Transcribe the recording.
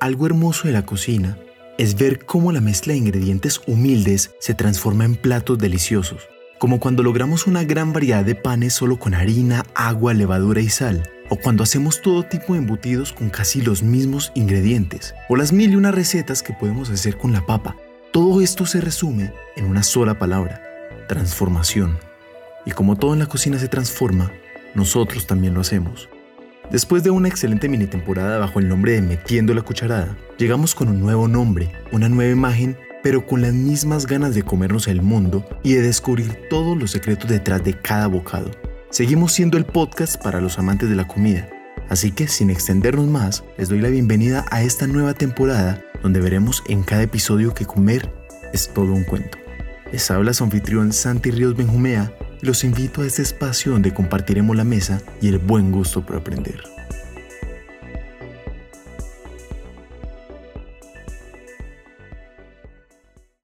Algo hermoso de la cocina es ver cómo la mezcla de ingredientes humildes se transforma en platos deliciosos, como cuando logramos una gran variedad de panes solo con harina, agua, levadura y sal, o cuando hacemos todo tipo de embutidos con casi los mismos ingredientes, o las mil y una recetas que podemos hacer con la papa. Todo esto se resume en una sola palabra, transformación. Y como todo en la cocina se transforma, nosotros también lo hacemos. Después de una excelente mini temporada bajo el nombre de Metiendo la Cucharada, llegamos con un nuevo nombre, una nueva imagen, pero con las mismas ganas de comernos el mundo y de descubrir todos los secretos detrás de cada bocado. Seguimos siendo el podcast para los amantes de la comida, así que sin extendernos más, les doy la bienvenida a esta nueva temporada donde veremos en cada episodio que comer es todo un cuento. Les habla su anfitrión Santi Ríos Benjumea los invito a este espacio donde compartiremos la mesa y el buen gusto por aprender.